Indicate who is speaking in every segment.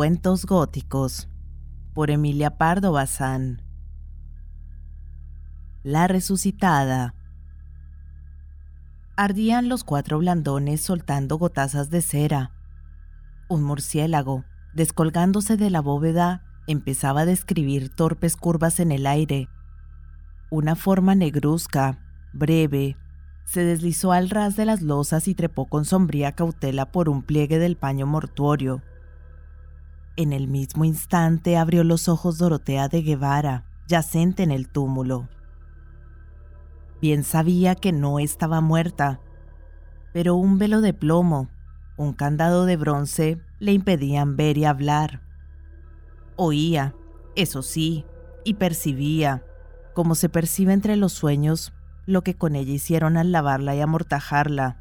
Speaker 1: Cuentos góticos por Emilia Pardo Bazán. La resucitada. Ardían los cuatro blandones soltando gotazas de cera. Un murciélago, descolgándose de la bóveda, empezaba a describir torpes curvas en el aire. Una forma negruzca, breve, se deslizó al ras de las losas y trepó con sombría cautela por un pliegue del paño mortuorio. En el mismo instante abrió los ojos Dorotea de Guevara, yacente en el túmulo. Bien sabía que no estaba muerta, pero un velo de plomo, un candado de bronce le impedían ver y hablar. Oía, eso sí, y percibía, como se percibe entre los sueños, lo que con ella hicieron al lavarla y amortajarla.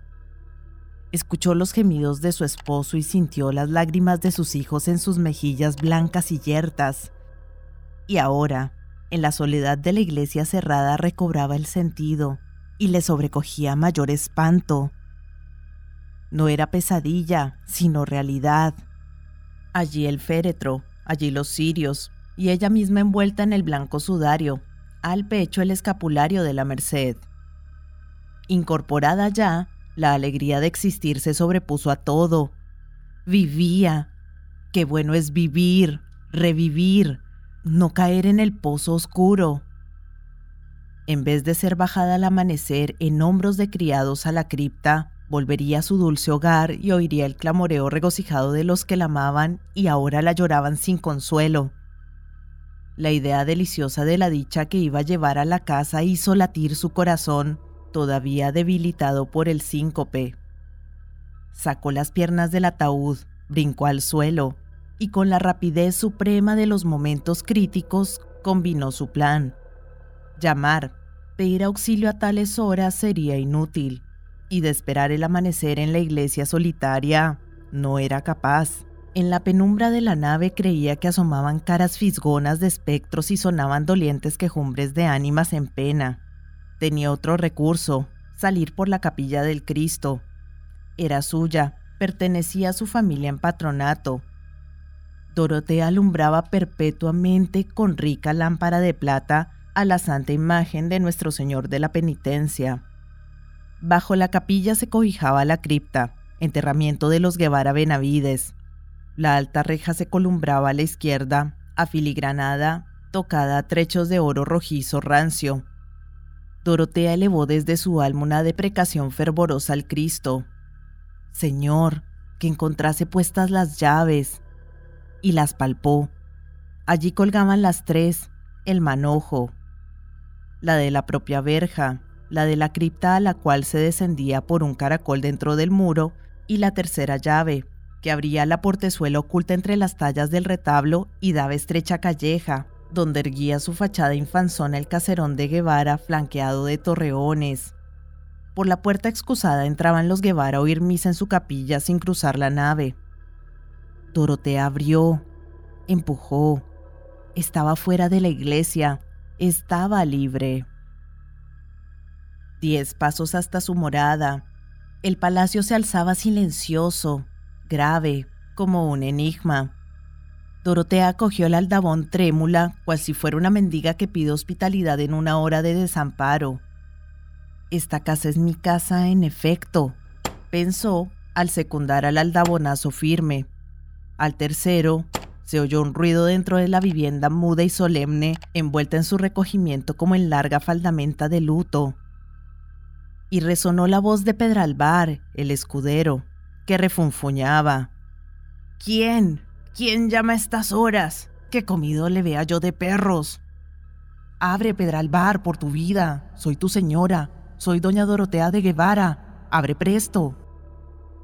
Speaker 1: Escuchó los gemidos de su esposo y sintió las lágrimas de sus hijos en sus mejillas blancas y yertas. Y ahora, en la soledad de la iglesia cerrada, recobraba el sentido y le sobrecogía mayor espanto. No era pesadilla, sino realidad. Allí el féretro, allí los cirios, y ella misma envuelta en el blanco sudario, al pecho el escapulario de la Merced. Incorporada ya, la alegría de existir se sobrepuso a todo. Vivía. Qué bueno es vivir, revivir, no caer en el pozo oscuro. En vez de ser bajada al amanecer en hombros de criados a la cripta, volvería a su dulce hogar y oiría el clamoreo regocijado de los que la amaban y ahora la lloraban sin consuelo. La idea deliciosa de la dicha que iba a llevar a la casa hizo latir su corazón todavía debilitado por el síncope. Sacó las piernas del ataúd, brincó al suelo y con la rapidez suprema de los momentos críticos combinó su plan. Llamar, pedir auxilio a tales horas sería inútil, y de esperar el amanecer en la iglesia solitaria no era capaz. En la penumbra de la nave creía que asomaban caras fisgonas de espectros y sonaban dolientes quejumbres de ánimas en pena. Tenía otro recurso, salir por la capilla del Cristo. Era suya, pertenecía a su familia en patronato. Dorotea alumbraba perpetuamente con rica lámpara de plata a la santa imagen de Nuestro Señor de la Penitencia. Bajo la capilla se cobijaba la cripta, enterramiento de los Guevara Benavides. La alta reja se columbraba a la izquierda, afiligranada, tocada a trechos de oro rojizo rancio. Dorotea elevó desde su alma una deprecación fervorosa al Cristo. Señor, que encontrase puestas las llaves. Y las palpó. Allí colgaban las tres, el manojo, la de la propia verja, la de la cripta a la cual se descendía por un caracol dentro del muro, y la tercera llave, que abría la portezuela oculta entre las tallas del retablo y daba estrecha calleja, donde erguía su fachada infanzona el caserón de Guevara flanqueado de torreones. Por la puerta excusada entraban los Guevara a oír misa en su capilla sin cruzar la nave. Dorotea abrió, empujó. Estaba fuera de la iglesia, estaba libre. Diez pasos hasta su morada. El palacio se alzaba silencioso, grave, como un enigma. Dorotea cogió el aldabón trémula, cual si fuera una mendiga que pide hospitalidad en una hora de desamparo. Esta casa es mi casa, en efecto, pensó al secundar al aldabonazo firme. Al tercero, se oyó un ruido dentro de la vivienda muda y solemne, envuelta en su recogimiento como en larga faldamenta de luto. Y resonó la voz de Pedralbar, el escudero, que refunfuñaba. ¿Quién? ¿Quién llama a estas horas? ¿Qué comido le vea yo de perros? Abre, Pedralbar, por tu vida. Soy tu señora. Soy doña Dorotea de Guevara. Abre presto.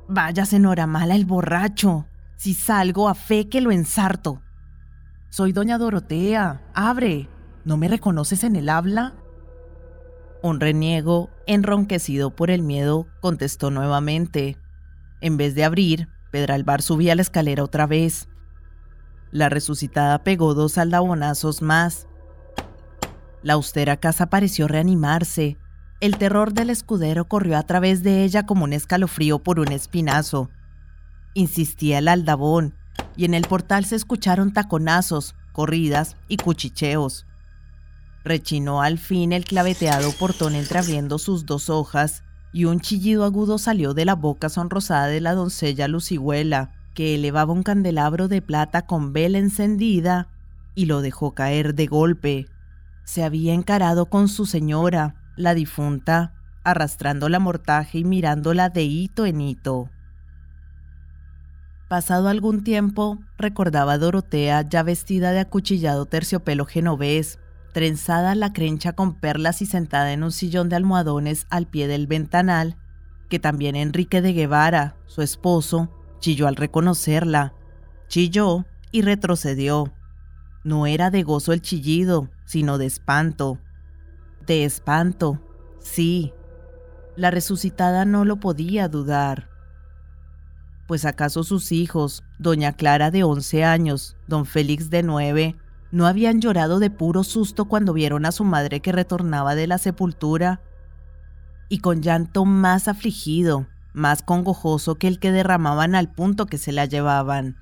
Speaker 1: Vaya, señora mala el borracho. Si salgo a fe que lo ensarto. Soy doña Dorotea. Abre. ¿No me reconoces en el habla? Un reniego, enronquecido por el miedo, contestó nuevamente. En vez de abrir, Pedralbar subía la escalera otra vez. La resucitada pegó dos aldabonazos más. La austera casa pareció reanimarse. El terror del escudero corrió a través de ella como un escalofrío por un espinazo. Insistía el aldabón, y en el portal se escucharon taconazos, corridas y cuchicheos. Rechinó al fin el claveteado portón entreabriendo sus dos hojas y un chillido agudo salió de la boca sonrosada de la doncella Lucigüela, que elevaba un candelabro de plata con vela encendida y lo dejó caer de golpe. Se había encarado con su señora, la difunta, arrastrando la mortaja y mirándola de hito en hito. Pasado algún tiempo, recordaba a Dorotea ya vestida de acuchillado terciopelo genovés, trenzada la crencha con perlas y sentada en un sillón de almohadones al pie del ventanal, que también Enrique de Guevara, su esposo, chilló al reconocerla. Chilló y retrocedió. No era de gozo el chillido, sino de espanto. De espanto, sí. La resucitada no lo podía dudar. Pues acaso sus hijos, doña Clara de 11 años, don Félix de 9, ¿No habían llorado de puro susto cuando vieron a su madre que retornaba de la sepultura? Y con llanto más afligido, más congojoso que el que derramaban al punto que se la llevaban.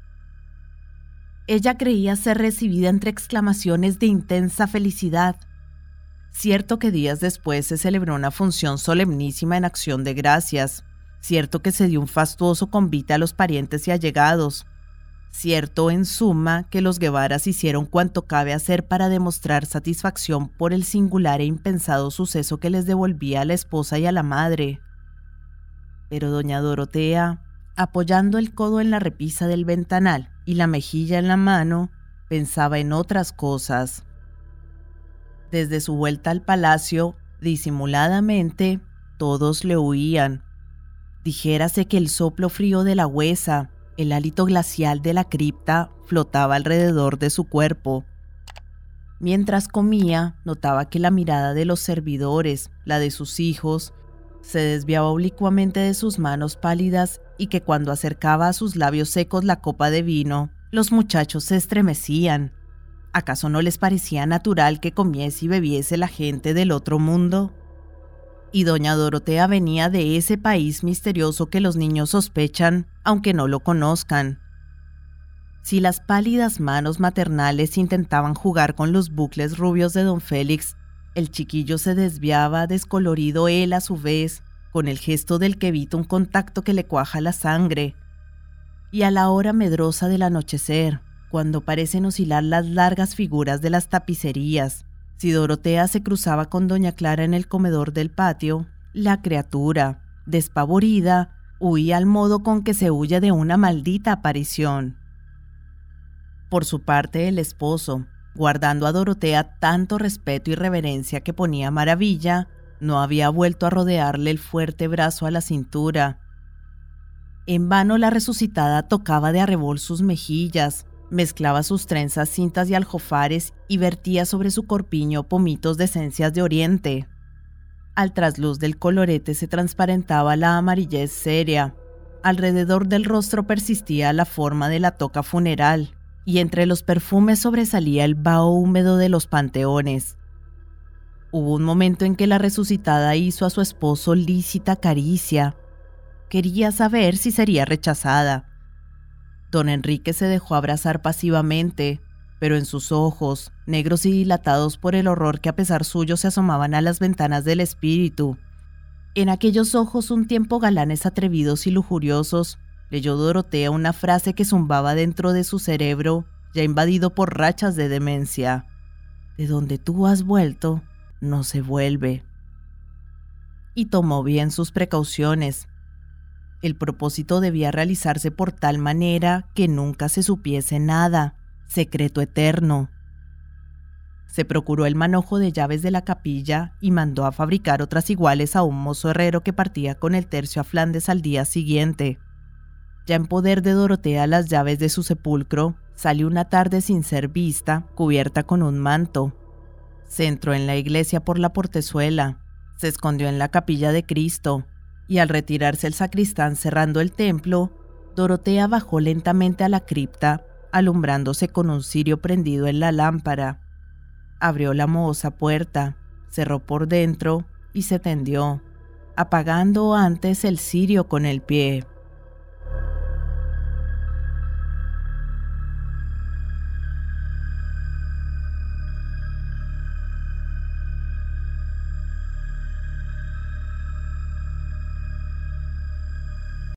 Speaker 1: Ella creía ser recibida entre exclamaciones de intensa felicidad. Cierto que días después se celebró una función solemnísima en acción de gracias. Cierto que se dio un fastuoso convite a los parientes y allegados. Cierto, en suma, que los Guevaras hicieron cuanto cabe hacer para demostrar satisfacción por el singular e impensado suceso que les devolvía a la esposa y a la madre. Pero doña Dorotea, apoyando el codo en la repisa del ventanal y la mejilla en la mano, pensaba en otras cosas. Desde su vuelta al palacio, disimuladamente, todos le huían. Dijérase que el soplo frío de la huesa, el hálito glacial de la cripta flotaba alrededor de su cuerpo. Mientras comía, notaba que la mirada de los servidores, la de sus hijos, se desviaba oblicuamente de sus manos pálidas y que cuando acercaba a sus labios secos la copa de vino, los muchachos se estremecían. ¿Acaso no les parecía natural que comiese y bebiese la gente del otro mundo? y doña Dorotea venía de ese país misterioso que los niños sospechan, aunque no lo conozcan. Si las pálidas manos maternales intentaban jugar con los bucles rubios de don Félix, el chiquillo se desviaba descolorido él a su vez, con el gesto del que evita un contacto que le cuaja la sangre. Y a la hora medrosa del anochecer, cuando parecen oscilar las largas figuras de las tapicerías, si Dorotea se cruzaba con doña Clara en el comedor del patio, la criatura, despavorida, huía al modo con que se huye de una maldita aparición. Por su parte, el esposo, guardando a Dorotea tanto respeto y reverencia que ponía maravilla, no había vuelto a rodearle el fuerte brazo a la cintura. En vano la resucitada tocaba de arrebol sus mejillas, Mezclaba sus trenzas cintas y aljofares y vertía sobre su corpiño pomitos de esencias de oriente. Al trasluz del colorete se transparentaba la amarillez seria. Alrededor del rostro persistía la forma de la toca funeral, y entre los perfumes sobresalía el vaho húmedo de los panteones. Hubo un momento en que la resucitada hizo a su esposo lícita caricia. Quería saber si sería rechazada Don Enrique se dejó abrazar pasivamente, pero en sus ojos, negros y dilatados por el horror que a pesar suyo se asomaban a las ventanas del espíritu, en aquellos ojos un tiempo galanes atrevidos y lujuriosos, leyó Dorotea una frase que zumbaba dentro de su cerebro, ya invadido por rachas de demencia. De donde tú has vuelto, no se vuelve. Y tomó bien sus precauciones, el propósito debía realizarse por tal manera que nunca se supiese nada, secreto eterno. Se procuró el manojo de llaves de la capilla y mandó a fabricar otras iguales a un mozo herrero que partía con el tercio a Flandes al día siguiente. Ya en poder de Dorotea las llaves de su sepulcro, salió una tarde sin ser vista, cubierta con un manto. Se entró en la iglesia por la portezuela, se escondió en la capilla de Cristo, y al retirarse el sacristán cerrando el templo, Dorotea bajó lentamente a la cripta, alumbrándose con un cirio prendido en la lámpara. Abrió la mohosa puerta, cerró por dentro y se tendió, apagando antes el cirio con el pie.